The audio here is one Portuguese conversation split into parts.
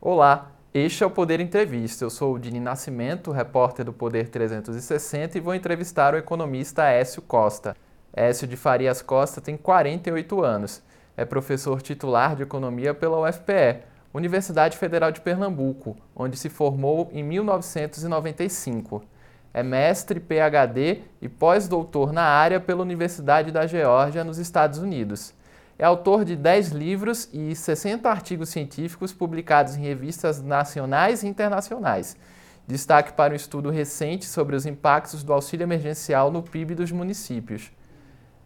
Olá, este é o Poder Entrevista. Eu sou o Dini Nascimento, repórter do Poder 360 e vou entrevistar o economista Écio Costa. Écio de Farias Costa tem 48 anos. É professor titular de economia pela UFPE, Universidade Federal de Pernambuco, onde se formou em 1995. É mestre, PhD e pós-doutor na área pela Universidade da Geórgia, nos Estados Unidos. É autor de 10 livros e 60 artigos científicos publicados em revistas nacionais e internacionais. Destaque para um estudo recente sobre os impactos do auxílio emergencial no PIB dos municípios.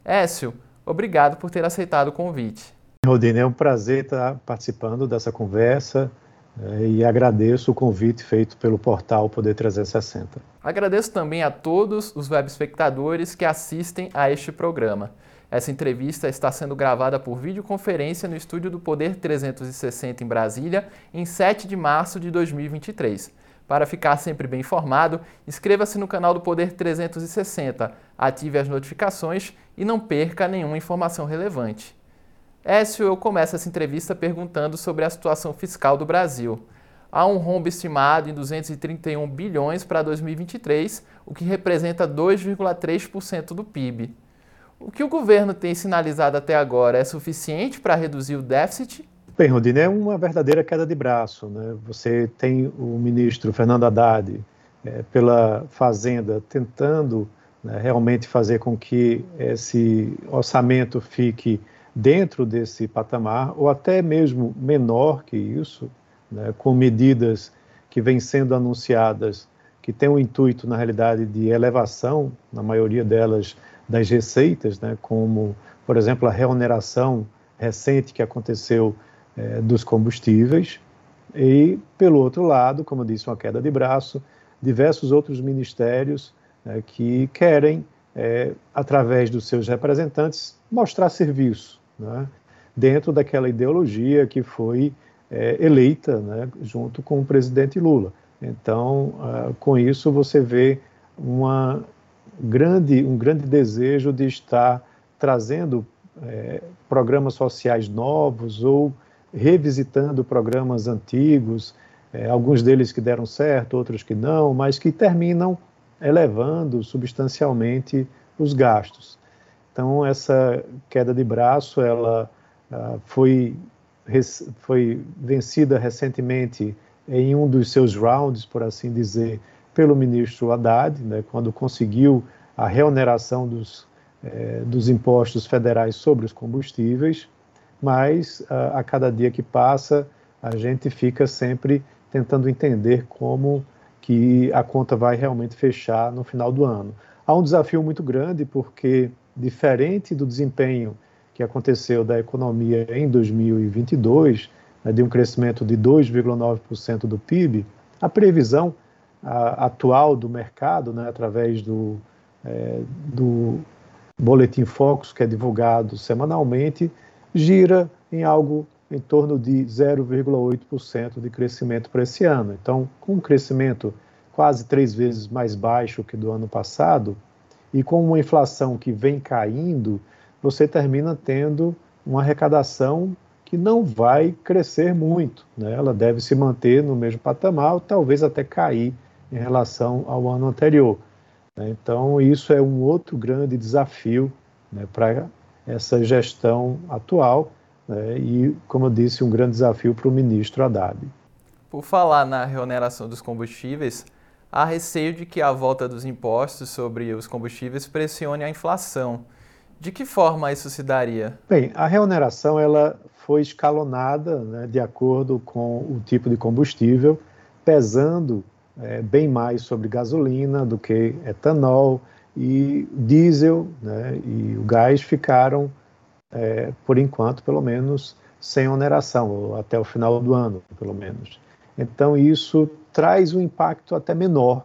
Écio, obrigado por ter aceitado o convite. Rodine, é um prazer estar participando dessa conversa eh, e agradeço o convite feito pelo portal Poder 360. Agradeço também a todos os web espectadores que assistem a este programa. Essa entrevista está sendo gravada por videoconferência no estúdio do Poder 360 em Brasília, em 7 de março de 2023. Para ficar sempre bem informado, inscreva-se no canal do Poder 360, ative as notificações e não perca nenhuma informação relevante. Écio, eu começo essa entrevista perguntando sobre a situação fiscal do Brasil. Há um rombo estimado em 231 bilhões para 2023, o que representa 2,3% do PIB. O que o governo tem sinalizado até agora é suficiente para reduzir o déficit? Bem, Rodine, é uma verdadeira queda de braço. Né? Você tem o ministro Fernando Haddad é, pela Fazenda tentando né, realmente fazer com que esse orçamento fique dentro desse patamar, ou até mesmo menor que isso, né, com medidas que vêm sendo anunciadas que têm o intuito, na realidade, de elevação, na maioria delas, das receitas, né, como, por exemplo, a reoneração recente que aconteceu é, dos combustíveis, e, pelo outro lado, como eu disse, uma queda de braço, diversos outros ministérios né, que querem, é, através dos seus representantes, mostrar serviço né, dentro daquela ideologia que foi é, eleita né, junto com o presidente Lula. Então, uh, com isso, você vê uma grande, um grande desejo de estar trazendo é, programas sociais novos ou revisitando programas antigos, é, alguns deles que deram certo, outros que não, mas que terminam elevando substancialmente os gastos. Então essa queda de braço ela ah, foi foi vencida recentemente em um dos seus rounds, por assim dizer, pelo ministro Haddad, né, quando conseguiu a reoneração dos, eh, dos impostos federais sobre os combustíveis, mas a, a cada dia que passa a gente fica sempre tentando entender como que a conta vai realmente fechar no final do ano. Há um desafio muito grande porque diferente do desempenho que aconteceu da economia em 2022, né, de um crescimento de 2,9% do PIB, a previsão a, atual do mercado, né, através do, é, do Boletim Focus, que é divulgado semanalmente, gira em algo em torno de 0,8% de crescimento para esse ano. Então, com um crescimento quase três vezes mais baixo que do ano passado, e com uma inflação que vem caindo, você termina tendo uma arrecadação que não vai crescer muito. Né? Ela deve se manter no mesmo patamar, ou talvez até cair em relação ao ano anterior. Né? Então, isso é um outro grande desafio né, para essa gestão atual né, e, como eu disse, um grande desafio para o ministro Haddad. Por falar na reoneração dos combustíveis, há receio de que a volta dos impostos sobre os combustíveis pressione a inflação. De que forma isso se daria? Bem, a reoneração ela foi escalonada né, de acordo com o tipo de combustível, pesando é, bem mais sobre gasolina do que etanol e diesel né, e o gás ficaram, é, por enquanto, pelo menos, sem oneração, até o final do ano, pelo menos. Então, isso traz um impacto até menor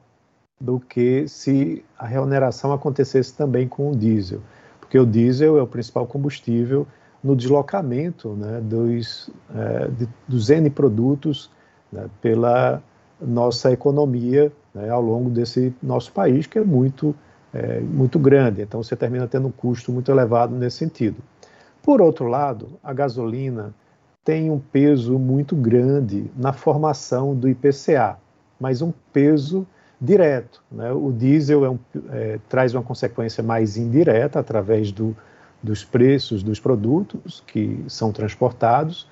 do que se a reoneração acontecesse também com o diesel, porque o diesel é o principal combustível no deslocamento né, dos, é, de, dos N produtos né, pela nossa economia né, ao longo desse nosso país, que é muito, é, muito grande. Então, você termina tendo um custo muito elevado nesse sentido. Por outro lado, a gasolina tem um peso muito grande na formação do IPCA, mas um peso direto. Né? O diesel é um, é, traz uma consequência mais indireta através do, dos preços dos produtos que são transportados,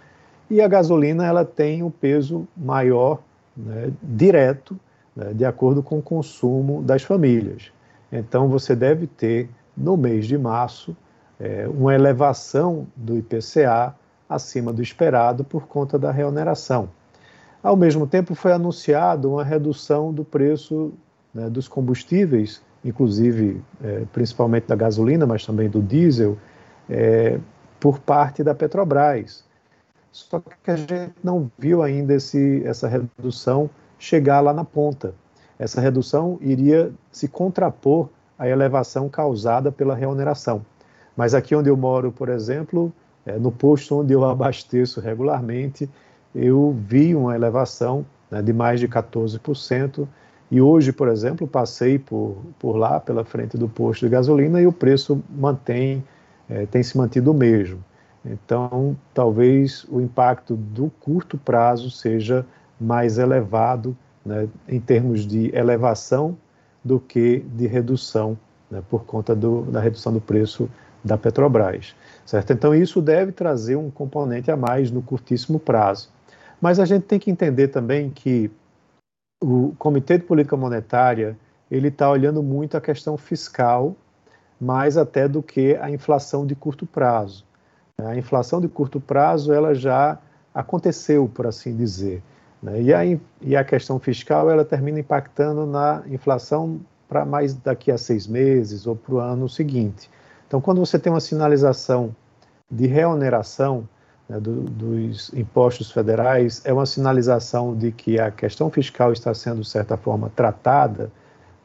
e a gasolina ela tem um peso maior né, direto, né, de acordo com o consumo das famílias. Então você deve ter no mês de março é, uma elevação do IPCA acima do esperado por conta da reoneração. Ao mesmo tempo, foi anunciado uma redução do preço né, dos combustíveis, inclusive é, principalmente da gasolina, mas também do diesel, é, por parte da Petrobras. Só que a gente não viu ainda esse, essa redução chegar lá na ponta. Essa redução iria se contrapor à elevação causada pela reoneração. Mas aqui onde eu moro, por exemplo, é, no posto onde eu abasteço regularmente, eu vi uma elevação né, de mais de 14%. E hoje, por exemplo, passei por, por lá, pela frente do posto de gasolina, e o preço mantém, é, tem se mantido o mesmo. Então, talvez o impacto do curto prazo seja mais elevado né, em termos de elevação do que de redução, né, por conta do, da redução do preço da Petrobras. Certo? Então, isso deve trazer um componente a mais no curtíssimo prazo. Mas a gente tem que entender também que o Comitê de Política Monetária ele está olhando muito a questão fiscal, mais até do que a inflação de curto prazo. A inflação de curto prazo ela já aconteceu, por assim dizer. Né? E, a, e a questão fiscal ela termina impactando na inflação para mais daqui a seis meses ou para o ano seguinte. Então, quando você tem uma sinalização de reoneração né, do, dos impostos federais, é uma sinalização de que a questão fiscal está sendo, de certa forma, tratada.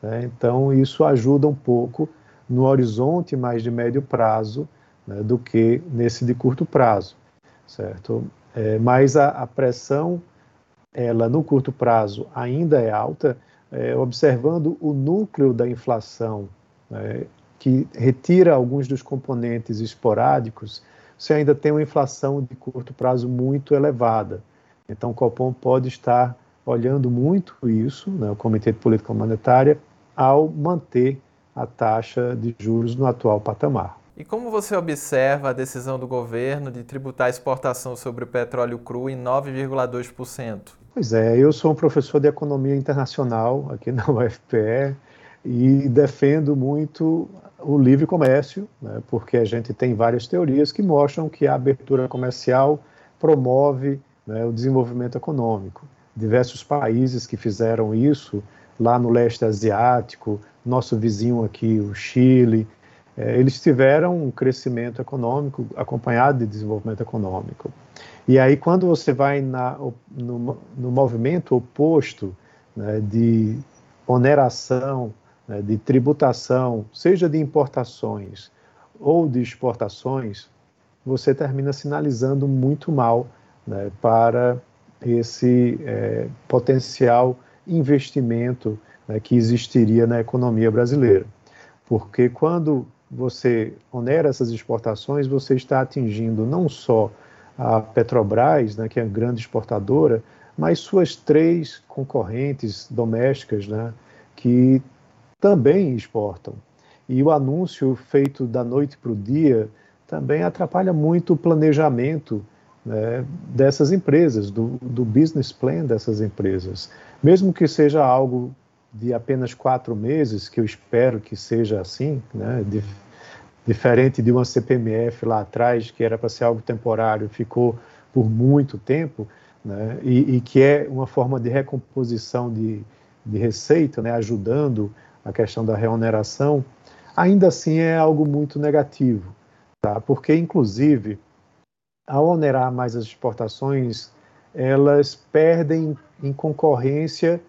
Né, então, isso ajuda um pouco no horizonte mais de médio prazo né, do que nesse de curto prazo, certo? É, mas a, a, pressão, ela no curto prazo ainda é alta, é, observando o núcleo da inflação né, que retira alguns dos componentes esporádicos, você ainda tem uma inflação de curto prazo muito elevada. Então, o Copom pode estar olhando muito isso, né, o Comitê de Política Monetária, ao manter a taxa de juros no atual patamar. E como você observa a decisão do governo de tributar a exportação sobre o petróleo cru em 9,2%? Pois é, eu sou um professor de economia internacional aqui na UFPE e defendo muito o livre comércio, né, porque a gente tem várias teorias que mostram que a abertura comercial promove né, o desenvolvimento econômico. Diversos países que fizeram isso, lá no leste asiático, nosso vizinho aqui, o Chile, eles tiveram um crescimento econômico acompanhado de desenvolvimento econômico. E aí, quando você vai na, no, no movimento oposto né, de oneração né, de tributação, seja de importações ou de exportações, você termina sinalizando muito mal né, para esse é, potencial investimento né, que existiria na economia brasileira. Porque quando você onera essas exportações, você está atingindo não só a Petrobras, né, que é a grande exportadora, mas suas três concorrentes domésticas, né, que também exportam. E o anúncio feito da noite para o dia também atrapalha muito o planejamento né, dessas empresas, do, do business plan dessas empresas. Mesmo que seja algo de apenas quatro meses, que eu espero que seja assim, né, de, diferente de uma CPMF lá atrás, que era para ser algo temporário, ficou por muito tempo, né, e, e, que é uma forma de recomposição de, de receita, né, ajudando a questão da reoneração, ainda assim é algo muito negativo, tá? porque, inclusive, ao onerar mais as exportações, elas perdem em concorrência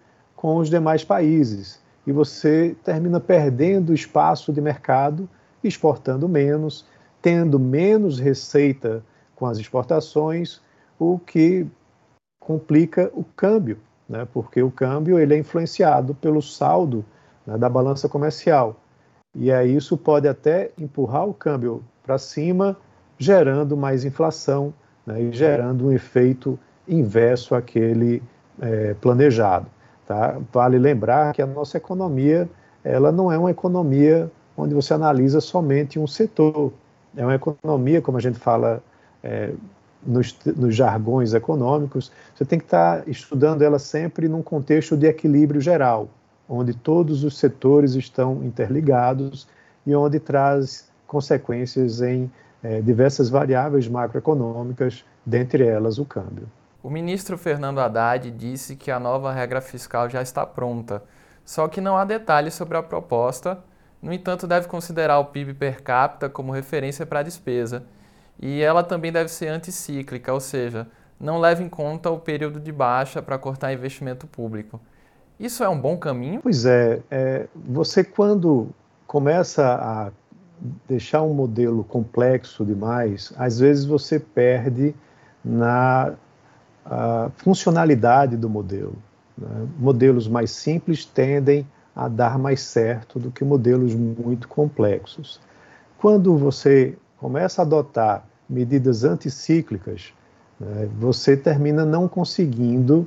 com os demais países e você termina perdendo espaço de mercado, exportando menos, tendo menos receita com as exportações, o que complica o câmbio, né? porque o câmbio ele é influenciado pelo saldo né, da balança comercial. E aí isso pode até empurrar o câmbio para cima, gerando mais inflação né, e gerando um efeito inverso àquele é, planejado. Tá? Vale lembrar que a nossa economia ela não é uma economia onde você analisa somente um setor. É uma economia, como a gente fala é, nos, nos, jargões econômicos, você tem que estar estudando ela sempre num contexto de equilíbrio geral, onde todos os setores estão interligados e onde traz consequências em é, diversas variáveis macroeconômicas, dentre elas o câmbio. O ministro Fernando Haddad disse que a nova regra fiscal já está pronta, só que não há detalhes sobre a proposta. No entanto, deve considerar o PIB per capita como referência para a despesa. E ela também deve ser anticíclica, ou seja, não leva em conta o período de baixa para cortar investimento público. Isso é um bom caminho? Pois é, é você quando começa a deixar um modelo complexo demais, às vezes você perde na funcionalidade do modelo. Né? Modelos mais simples tendem a dar mais certo do que modelos muito complexos. Quando você começa a adotar medidas anticíclicas, né, você termina não conseguindo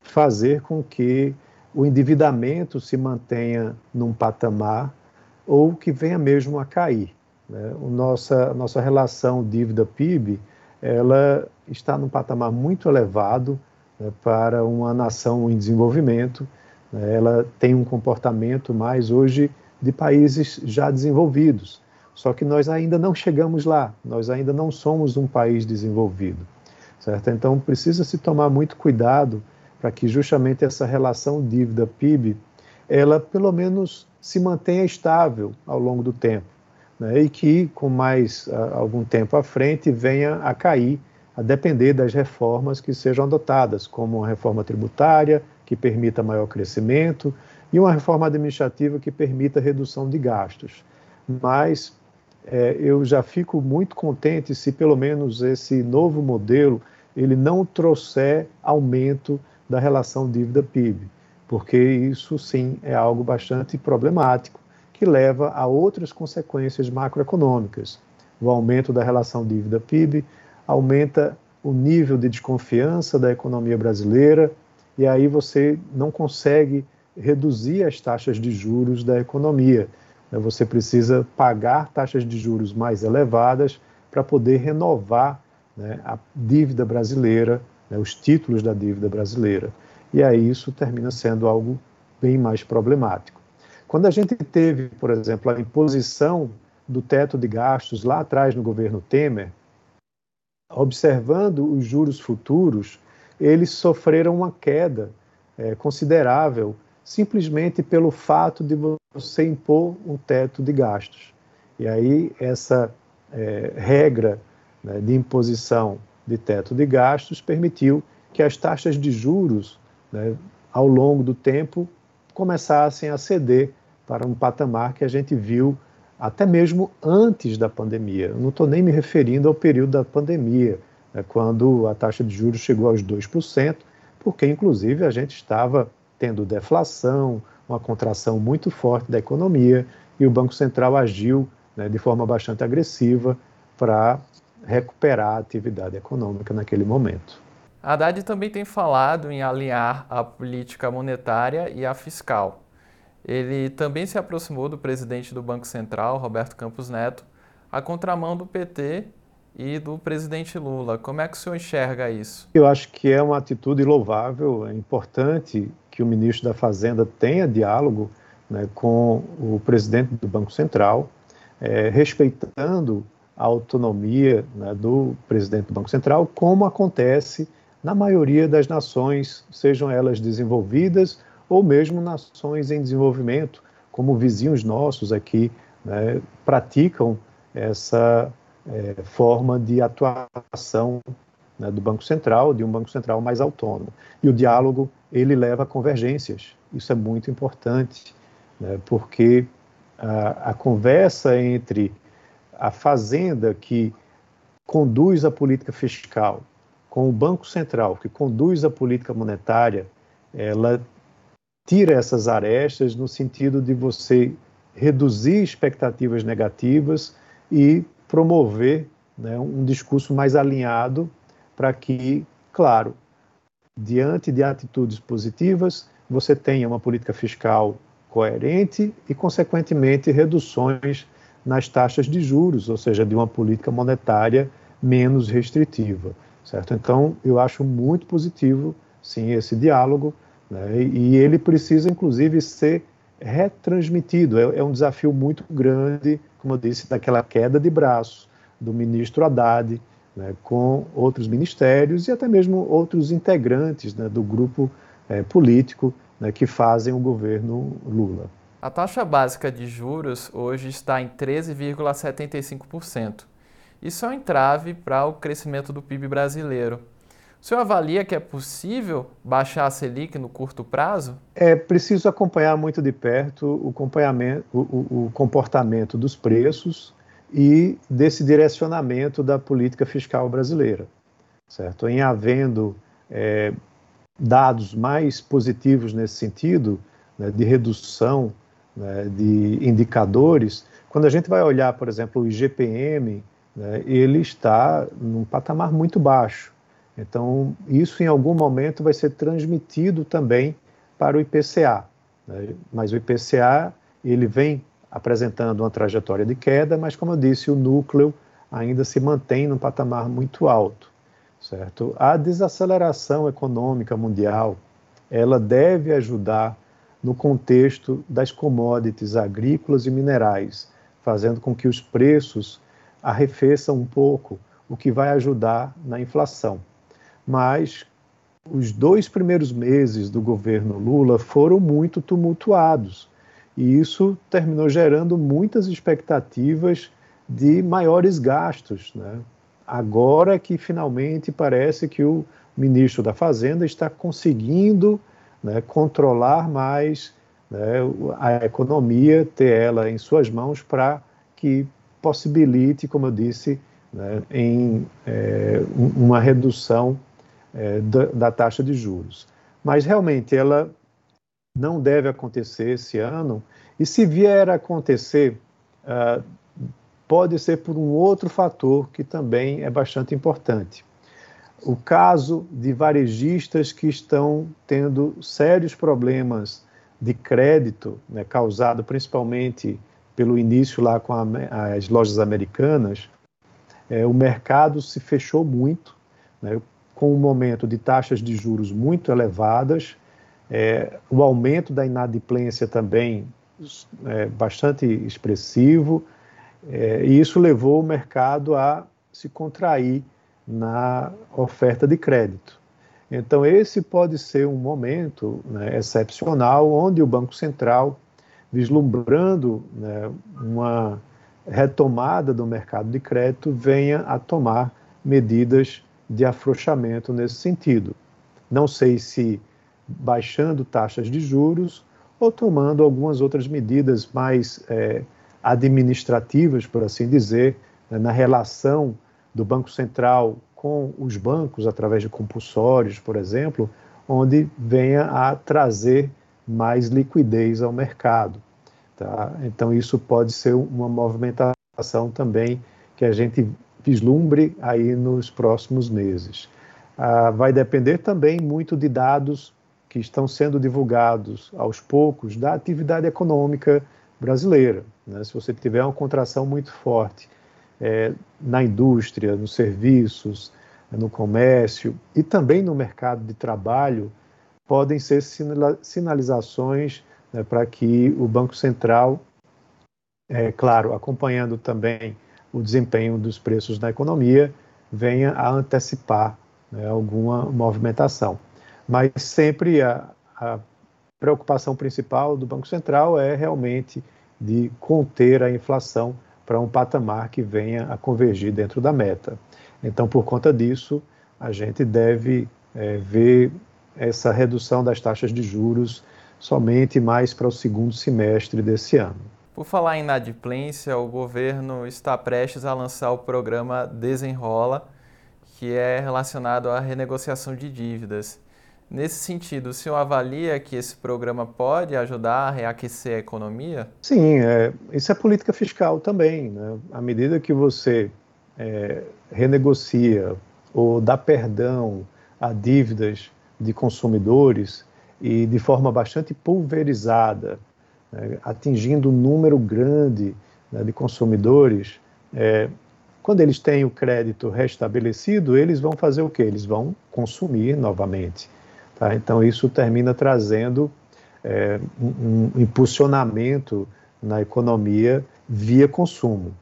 fazer com que o endividamento se mantenha num patamar ou que venha mesmo a cair. Né? O nossa, a nossa relação dívida-PIB ela está num patamar muito elevado né, para uma nação em desenvolvimento. Né? Ela tem um comportamento mais hoje de países já desenvolvidos. Só que nós ainda não chegamos lá, nós ainda não somos um país desenvolvido. Certo? Então precisa se tomar muito cuidado para que justamente essa relação dívida-PIB ela pelo menos se mantenha estável ao longo do tempo né, e que com mais uh, algum tempo à frente venha a cair, a depender das reformas que sejam adotadas, como uma reforma tributária que permita maior crescimento e uma reforma administrativa que permita redução de gastos. Mas é, eu já fico muito contente se pelo menos esse novo modelo ele não trouxer aumento da relação dívida-PIB porque isso sim é algo bastante problemático que leva a outras consequências macroeconômicas. O aumento da relação dívida-PIB aumenta o nível de desconfiança da economia brasileira e aí você não consegue reduzir as taxas de juros da economia. Você precisa pagar taxas de juros mais elevadas para poder renovar né, a dívida brasileira, né, os títulos da dívida brasileira e aí isso termina sendo algo bem mais problemático. Quando a gente teve, por exemplo, a imposição do teto de gastos lá atrás no governo Temer, observando os juros futuros, eles sofreram uma queda é, considerável simplesmente pelo fato de você impor um teto de gastos. E aí essa é, regra né, de imposição de teto de gastos permitiu que as taxas de juros né, ao longo do tempo, começassem a ceder para um patamar que a gente viu até mesmo antes da pandemia. Eu não estou nem me referindo ao período da pandemia, né, quando a taxa de juros chegou aos 2%, porque, inclusive, a gente estava tendo deflação, uma contração muito forte da economia, e o Banco Central agiu né, de forma bastante agressiva para recuperar a atividade econômica naquele momento. Haddad também tem falado em alinhar a política monetária e a fiscal. Ele também se aproximou do presidente do Banco Central, Roberto Campos Neto, a contramão do PT e do presidente Lula. Como é que o senhor enxerga isso? Eu acho que é uma atitude louvável, é importante que o ministro da Fazenda tenha diálogo né, com o presidente do Banco Central, é, respeitando a autonomia né, do presidente do Banco Central, como acontece na maioria das nações, sejam elas desenvolvidas ou mesmo nações em desenvolvimento, como vizinhos nossos aqui, né, praticam essa é, forma de atuação né, do Banco Central, de um Banco Central mais autônomo. E o diálogo, ele leva a convergências. Isso é muito importante, né, porque a, a conversa entre a fazenda que conduz a política fiscal com o Banco Central, que conduz a política monetária, ela tira essas arestas no sentido de você reduzir expectativas negativas e promover né, um discurso mais alinhado para que, claro, diante de atitudes positivas, você tenha uma política fiscal coerente e, consequentemente, reduções nas taxas de juros, ou seja, de uma política monetária menos restritiva, certo? Então, eu acho muito positivo, sim, esse diálogo, né? e ele precisa, inclusive, ser retransmitido. É, é, um desafio muito grande, como eu disse, daquela queda de braço do ministro Haddad, né, com outros ministérios e até mesmo outros integrantes né, do grupo é, político né, que fazem o governo Lula. A taxa básica de juros hoje está em 13,75%. Isso é um entrave para o crescimento do PIB brasileiro. O senhor avalia que é possível baixar a Selic no curto prazo? É preciso acompanhar muito de perto o, acompanhamento, o, o, o comportamento dos preços e desse direcionamento da política fiscal brasileira. Certo? Em havendo é, dados mais positivos nesse sentido, né, de redução né, de indicadores, quando a gente vai olhar, por exemplo, o IGPM, né, ele está num patamar muito baixo. Então, isso em algum momento vai ser transmitido também para o IPCA. Né? Mas o IPCA, ele vem apresentando uma trajetória de queda, mas como eu disse, o núcleo ainda se mantém num patamar muito alto certo? A desaceleração econômica mundial, ela deve ajudar no contexto das commodities agrícolas e minerais, fazendo com que os preços arrefeçam um pouco, o que vai ajudar na inflação. Mas os dois primeiros meses do governo Lula foram muito tumultuados, e isso terminou gerando muitas expectativas de maiores gastos, né? agora que finalmente parece que o ministro da Fazenda está conseguindo né, controlar mais né, a economia, ter ela em suas mãos para que possibilite, como eu disse, né, em é, uma redução é, da, da, taxa de juros. Mas realmente ela não deve acontecer esse ano, e se vier a acontecer, uh, pode ser por um outro fator que também é bastante importante. O caso de varejistas que estão tendo sérios problemas de crédito, né, causado principalmente pelo início lá com a, as lojas americanas, é, o mercado se fechou muito, né, com um momento de taxas de juros muito elevadas, é, o aumento da inadimplência também é, bastante expressivo, é, e isso levou o mercado a se contrair na oferta de crédito. Então, esse pode ser um momento né, excepcional onde o Banco Central, vislumbrando né, uma retomada do mercado de crédito, venha a tomar medidas de afrouxamento nesse sentido. Não sei se baixando taxas de juros ou tomando algumas outras medidas mais é, administrativas, por assim dizer, né, na relação do Banco Central com os bancos, através de compulsórios, por exemplo, onde venha a trazer mais liquidez ao mercado. Tá? Então, isso pode ser uma movimentação também que a gente vislumbre aí nos próximos meses. Ah, vai depender também muito de dados que estão sendo divulgados aos poucos da atividade econômica brasileira. Né? Se você tiver uma contração muito forte é, na indústria, nos serviços, no comércio e também no mercado de trabalho, podem ser sinalizações né, para que o Banco Central, é, claro, acompanhando também o desempenho dos preços na economia, venha a antecipar né, alguma movimentação. Mas sempre a, a preocupação principal do Banco Central é realmente de conter a inflação para um patamar que venha a convergir dentro da meta. Então, por conta disso, a gente deve é, ver essa redução das taxas de juros somente mais para o segundo semestre desse ano. Por falar em inadimplência, o governo está prestes a lançar o programa Desenrola, que é relacionado à renegociação de dívidas. Nesse sentido, o senhor avalia que esse programa pode ajudar a reaquecer a economia? Sim, é, isso é política fiscal também. Né? À medida que você é, renegocia ou dá perdão a dívidas de consumidores e de forma bastante pulverizada, né, atingindo um número grande né, de consumidores, é, quando eles têm o crédito restabelecido, eles vão fazer o quê? Eles vão consumir novamente. Tá? Então, isso termina trazendo é, um, um, impulsionamento na economia via consumo.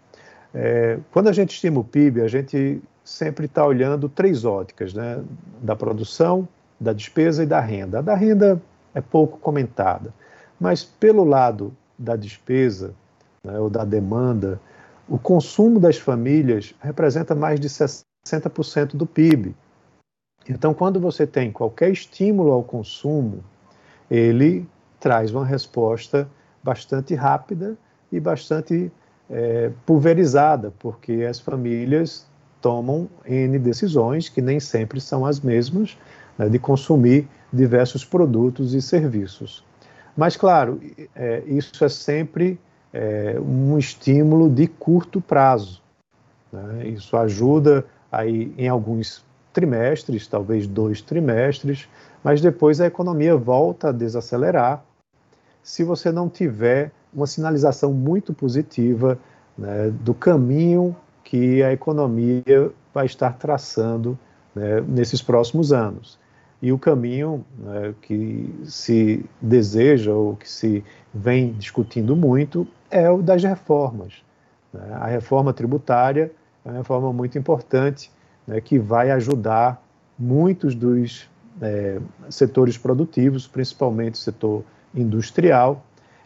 É, quando a gente estima o PIB, a gente sempre está olhando três óticas, né? da produção, da despesa e da renda. A da renda é pouco comentada, mas pelo lado da despesa né, ou da demanda, o consumo das famílias representa mais de 60% do PIB. Então, quando você tem qualquer estímulo ao consumo, ele traz uma resposta bastante rápida e bastante é, pulverizada, porque as famílias tomam N decisões, que nem sempre são as mesmas, né, de consumir diversos produtos e serviços. Mas, claro, é, isso é sempre é, um estímulo de curto prazo. Né? Isso ajuda aí em alguns trimestres, talvez dois trimestres, mas depois a economia volta a desacelerar se você não tiver uma sinalização muito positiva né, do caminho que a economia vai estar traçando né, nesses próximos anos. E o caminho né, que se deseja ou que se vem discutindo muito é o das reformas. Né? A reforma tributária é uma reforma muito importante né, que vai ajudar muitos dos é, setores produtivos, principalmente o setor industrial,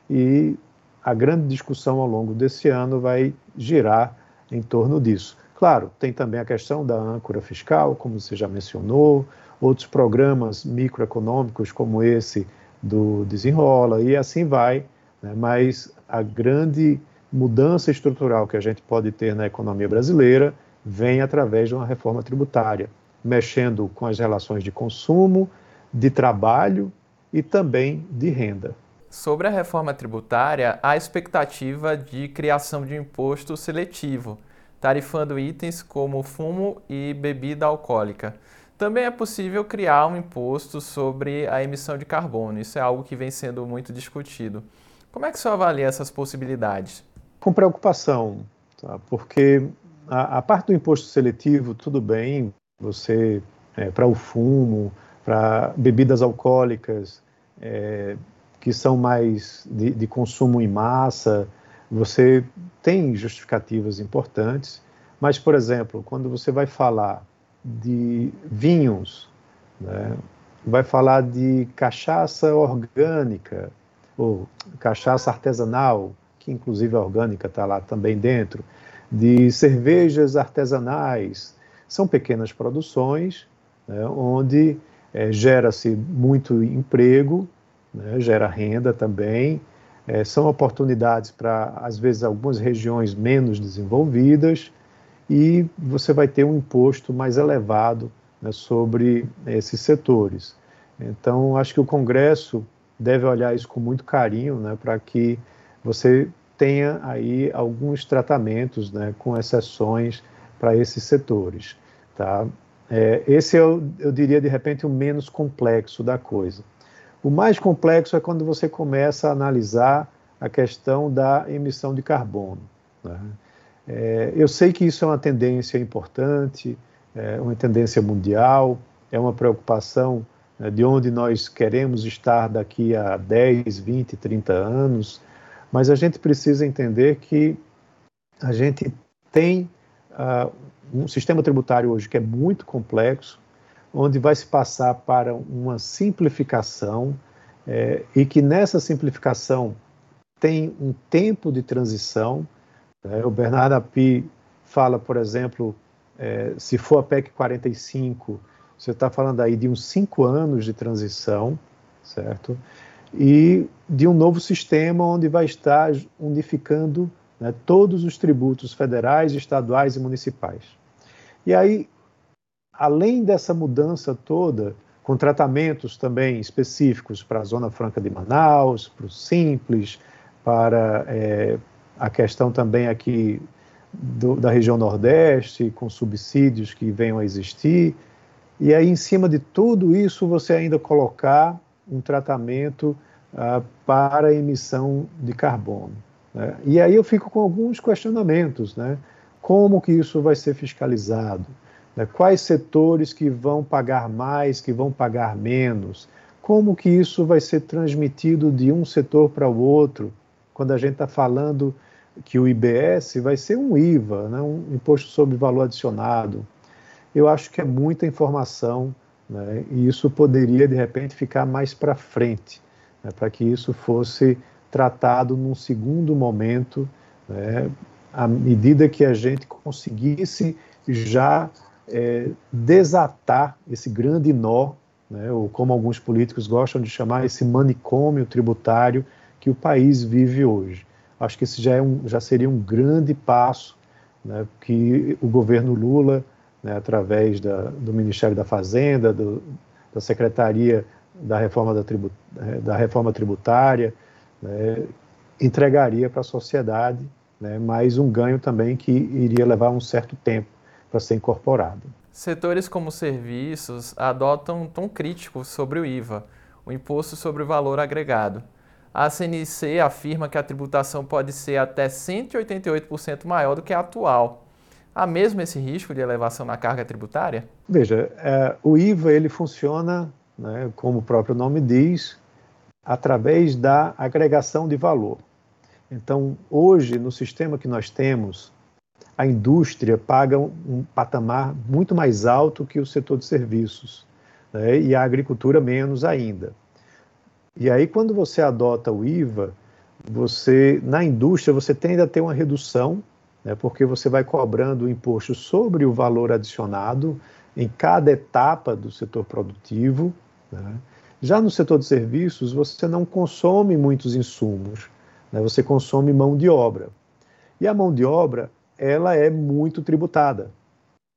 e a grande discussão ao longo desse ano vai girar em torno disso. Claro, tem também a questão da âncora fiscal, como você já mencionou, outros programas microeconômicos como esse do Desenrola, e assim vai, né? mas a grande mudança estrutural que a gente pode ter na economia brasileira vem através de uma reforma tributária, mexendo com as relações de consumo, de trabalho e também de renda. Sobre a reforma tributária, há expectativa de criação de um imposto seletivo, tarifando itens como fumo e bebida alcoólica. Também é possível criar um imposto sobre a emissão de carbono. Isso é algo que vem sendo muito discutido. Como é que você avalia essas possibilidades? Com preocupação, tá? porque a, a, parte do imposto seletivo, tudo bem, você, é, para o fumo, para bebidas alcoólicas, é, que são mais de, de consumo em massa, você tem justificativas importantes, mas, por exemplo, quando você vai falar de vinhos, né, vai falar de cachaça orgânica, ou cachaça artesanal, que inclusive a orgânica está lá também dentro, de cervejas artesanais. São pequenas produções né, onde é, gera-se muito emprego, né, gera renda também, é, são oportunidades para, às vezes, algumas regiões menos desenvolvidas e você vai ter um imposto mais elevado né, sobre esses setores. Então, acho que o Congresso deve olhar isso com muito carinho, né, para que você tenha aí alguns tratamentos, né, com exceções para esses setores, tá? É, esse é, eu, eu diria, de repente, o menos complexo da coisa. O mais complexo é quando você começa a analisar a questão da emissão de carbono. Né? É, eu sei que isso é uma tendência importante, é uma tendência mundial, é uma preocupação né, de onde nós queremos estar daqui a 10, 20, 30 anos, mas a gente precisa entender que a gente tem uh, um sistema tributário hoje que é muito complexo, onde vai se passar para uma simplificação é, e que nessa simplificação tem um tempo de transição. Né? O Bernardo Api fala, por exemplo, é, se for a PEC 45, você está falando aí de uns cinco anos de transição, certo? E de um novo sistema onde vai estar unificando né, todos os tributos federais, estaduais e municipais. E aí, além dessa mudança toda, com tratamentos também específicos para a Zona Franca de Manaus, para o Simples, para é, a questão também aqui do, da região Nordeste, com subsídios que venham a existir, e aí, em cima de tudo isso, você ainda colocar um tratamento uh, para emissão de carbono. Né? E aí eu fico com alguns questionamentos, né? Como que isso vai ser fiscalizado? Né? Quais setores que vão pagar mais, que vão pagar menos? Como que isso vai ser transmitido de um setor para o outro? Quando a gente está falando que o IBS vai ser um IVA, né? um imposto sobre valor adicionado. Eu acho que é muita informação né? e isso poderia, de repente, ficar mais para frente né, para que isso fosse tratado num segundo momento, né, à medida que a gente conseguisse já é, desatar esse grande nó, né, ou como alguns políticos gostam de chamar, esse manicômio tributário que o país vive hoje. Acho que esse já, é um, já seria um grande passo né, que o governo Lula, né, através da, do Ministério da Fazenda, do, da Secretaria da reforma, da, tribu, da reforma tributária, né, entregaria para a sociedade, né, mas um ganho também que iria levar um certo tempo para ser incorporado. Setores como serviços adotam um tom crítico sobre o IVA, o Imposto sobre o Valor Agregado. A CNC afirma que a tributação pode ser até 188% maior do que a atual. Há mesmo esse risco de elevação na carga tributária? Veja, é, o IVA ele funciona né, como o próprio nome diz, através da agregação de valor. Então, hoje, no sistema que nós temos, a indústria paga um patamar muito mais alto que o setor de serviços, né, e a agricultura menos ainda. E aí, quando você adota o IVA, você na indústria você tende a ter uma redução, né, porque você vai cobrando o imposto sobre o valor adicionado em cada etapa do setor produtivo, né? Já no setor de serviços, você não consome muitos insumos, né? você consome mão de obra. E a mão de obra, ela é muito tributada.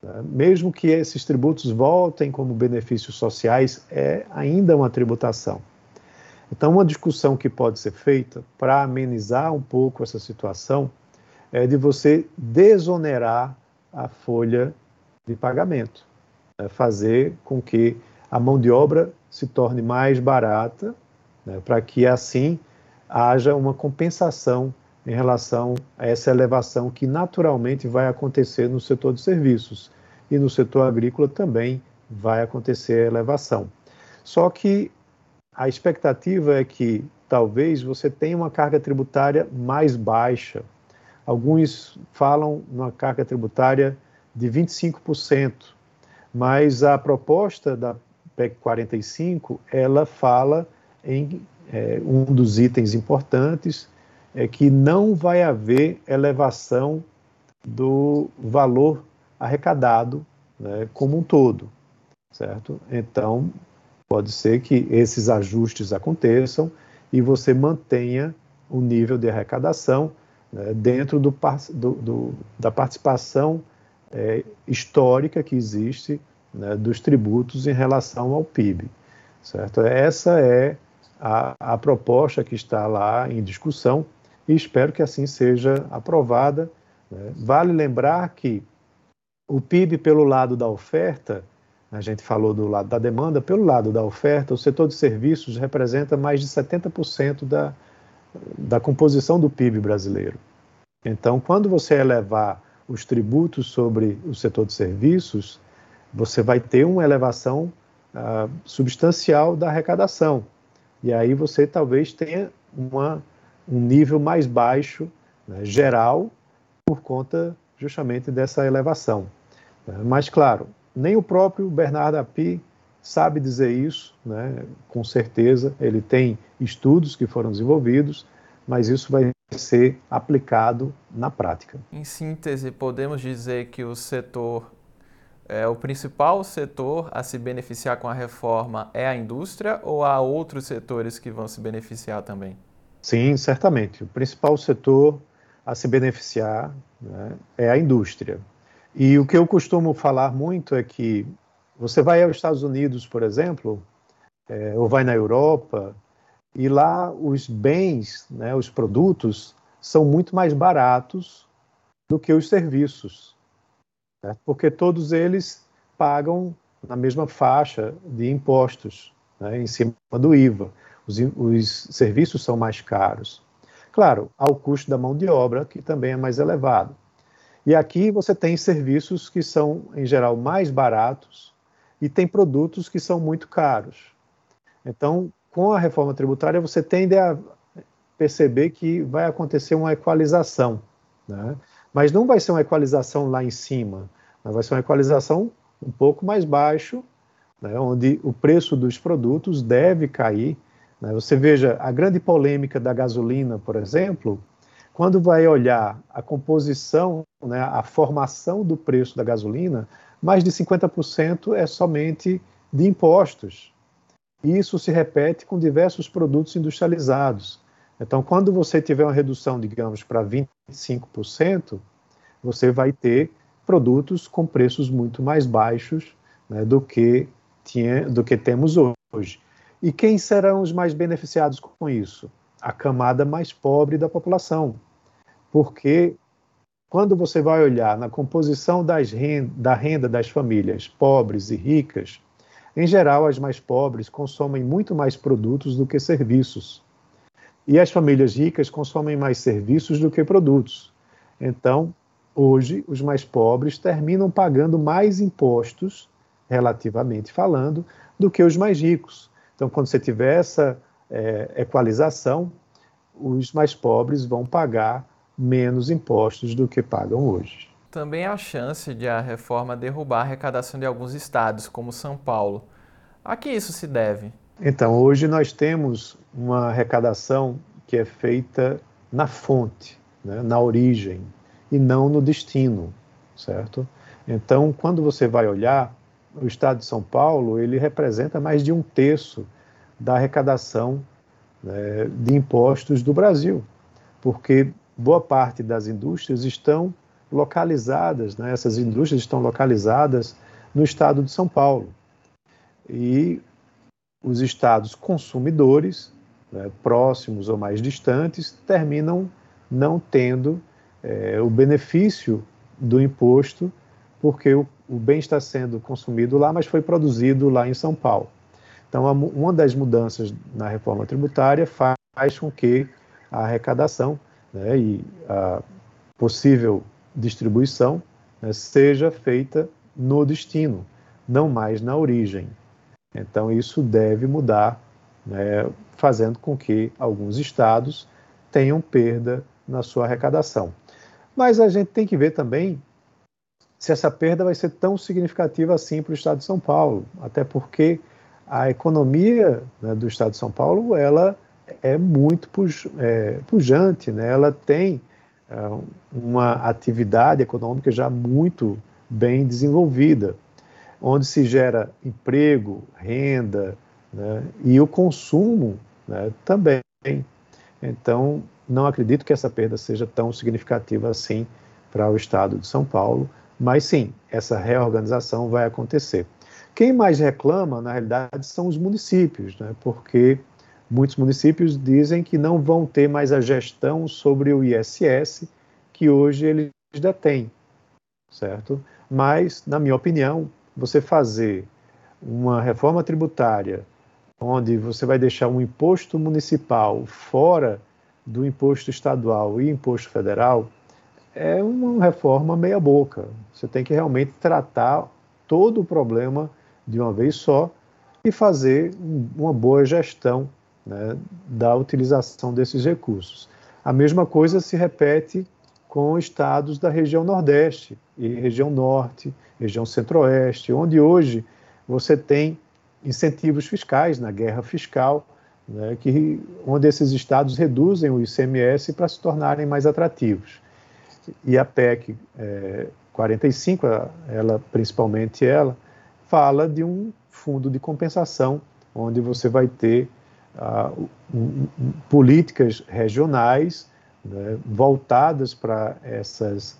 Né? Mesmo que esses tributos voltem como benefícios sociais, é ainda uma tributação. Então, uma discussão que pode ser feita para amenizar um pouco essa situação é de você desonerar a folha de pagamento, né? fazer com que a mão de obra se torne mais barata, né, para que assim haja uma compensação em relação a essa elevação que naturalmente vai acontecer no setor de serviços e no setor agrícola também vai acontecer a elevação. Só que a expectativa é que talvez você tenha uma carga tributária mais baixa. Alguns falam numa carga tributária de 25%, mas a proposta da PEC 45, ela fala em é, um dos itens importantes é que não vai haver elevação do valor arrecadado né, como um todo, certo? Então, pode ser que esses ajustes aconteçam e você mantenha o nível de arrecadação né, dentro do, do, do, da participação é, histórica que existe né, dos tributos em relação ao PIB. Certo? Essa é a, a proposta que está lá em discussão e espero que assim seja aprovada. Né? Vale lembrar que o PIB pelo lado da oferta, a gente falou do lado da demanda, pelo lado da oferta, o setor de serviços representa mais de 70% da, da composição do PIB brasileiro. Então, quando você elevar os tributos sobre o setor de serviços, você vai ter uma elevação uh, substancial da arrecadação. E aí você talvez tenha uma, um nível mais baixo, né, geral, por conta justamente dessa elevação. Mas, claro, nem o próprio Bernardo Api sabe dizer isso, né, com certeza. Ele tem estudos que foram desenvolvidos, mas isso vai ser aplicado na prática. Em síntese, podemos dizer que o setor é, o principal setor a se beneficiar com a reforma é a indústria ou há outros setores que vão se beneficiar também? Sim, certamente. O principal setor a se beneficiar né, é a indústria. E o que eu costumo falar muito é que você vai aos Estados Unidos, por exemplo, é, ou vai na Europa, e lá os bens, né, os produtos, são muito mais baratos do que os serviços, né? porque todos eles pagam na mesma faixa de impostos, né, em cima do IVA. Os, os serviços são mais caros. Claro, há o custo da mão de obra, que também é mais elevado. E aqui você tem serviços que são, em geral, mais baratos e tem produtos que são muito caros. Então, com a reforma tributária, você tende a perceber que vai acontecer uma equalização. Né? Mas não vai ser uma equalização lá em cima, vai ser uma equalização um pouco mais baixo, né, onde o preço dos produtos deve cair. Né? Você veja a grande polêmica da gasolina, por exemplo, quando vai olhar a composição, né, a formação do preço da gasolina, mais de 50% é somente de impostos. Isso se repete com diversos produtos industrializados. Então, quando você tiver uma redução, digamos, para 25%, você vai ter produtos com preços muito mais baixos né, do, que tinha, do que temos hoje. E quem serão os mais beneficiados com isso? A camada mais pobre da população. Porque quando você vai olhar na composição renda, da renda das famílias pobres e ricas, em geral, as mais pobres consomem muito mais produtos do que serviços. E as famílias ricas consomem mais serviços do que produtos. Então, hoje os mais pobres terminam pagando mais impostos, relativamente falando, do que os mais ricos. Então, quando você tiver essa é, equalização, os mais pobres vão pagar menos impostos do que pagam hoje. Também há chance de a reforma derrubar a arrecadação de alguns estados, como São Paulo. A que isso se deve? Então, hoje nós temos uma arrecadação que é feita na fonte, né, na origem e não no destino, certo? Então, quando você vai olhar, o estado de São Paulo ele representa mais de um terço da arrecadação né, de impostos do Brasil, porque boa parte das indústrias estão localizadas, né, essas indústrias estão localizadas no estado de São Paulo. E os estados consumidores, né, próximos ou mais distantes, terminam não tendo é, o benefício do imposto, porque o, o, bem está sendo consumido lá, mas foi produzido lá em São Paulo. Então, uma das mudanças na reforma tributária faz com que a arrecadação né, e a possível distribuição né, seja feita no destino, não mais na origem. Então, isso deve mudar, né, fazendo com que alguns estados tenham perda na sua arrecadação. Mas a gente tem que ver também se essa perda vai ser tão significativa assim para o Estado de São Paulo, até porque a economia né, do Estado de São Paulo ela é muito é, pujante, né? ela tem é, uma atividade econômica já muito bem desenvolvida, onde se gera emprego, renda né? e o consumo né, também. Então, não acredito que essa perda seja tão significativa assim para o estado de São Paulo, mas sim, essa reorganização vai acontecer. Quem mais reclama, na realidade, são os municípios, né? porque muitos municípios dizem que não vão ter mais a gestão sobre o ISS que hoje eles detêm, certo? Mas, na minha opinião, você fazer uma reforma tributária onde você vai deixar um imposto municipal fora do imposto estadual e imposto federal é uma reforma meia-boca. Você tem que realmente tratar todo o problema de uma vez só e fazer uma boa gestão né, da utilização desses recursos. A mesma coisa se repete com estados da região Nordeste e região Norte, região Centro-Oeste, onde hoje você tem incentivos fiscais na guerra fiscal né, que, onde esses estados reduzem o ICMS para se tornarem mais atrativos. E a PEC é, 45, ela, principalmente ela, fala de um fundo de compensação, onde você vai ter políticas regionais né, voltadas para essas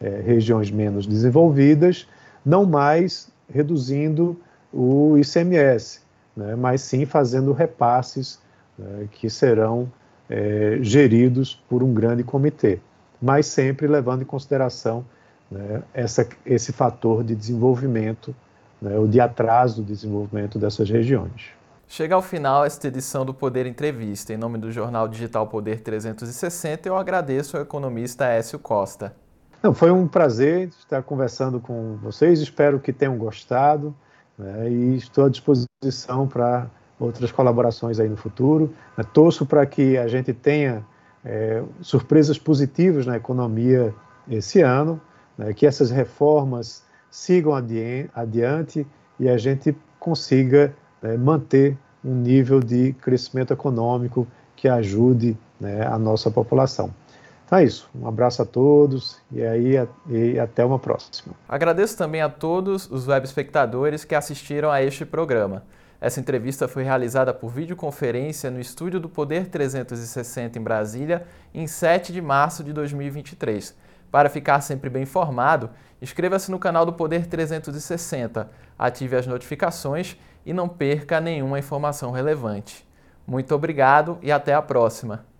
é, regiões menos desenvolvidas, não mais reduzindo o ICMS, né, mas sim fazendo repasses né, que serão é, geridos por um grande comitê. mas sempre levando em consideração né, essa, esse fator de desenvolvimento, né, o de atraso do desenvolvimento dessas regiões. Chega ao final esta edição do Poder Entrevista. Em nome do jornal digital Poder 360, eu agradeço ao economista Écio Costa. Não, foi um prazer estar conversando com vocês, espero que tenham gostado né, e estou à disposição para outras colaborações aí no futuro. Né, torço para que a gente tenha é, surpresas positivas na economia esse ano, né, que essas reformas sigam adi adiante e a gente consiga né, manter um nível de crescimento econômico que ajude né, a nossa população. Então é isso. Um abraço a todos e aí e até uma próxima. Agradeço também a todos os web espectadores que assistiram a este programa. Essa entrevista foi realizada por videoconferência no estúdio do Poder 360 em Brasília em 7 de março de 2023. Para ficar sempre bem informado, inscreva-se no canal do Poder 360, ative as notificações e não perca nenhuma informação relevante. Muito obrigado e até a próxima!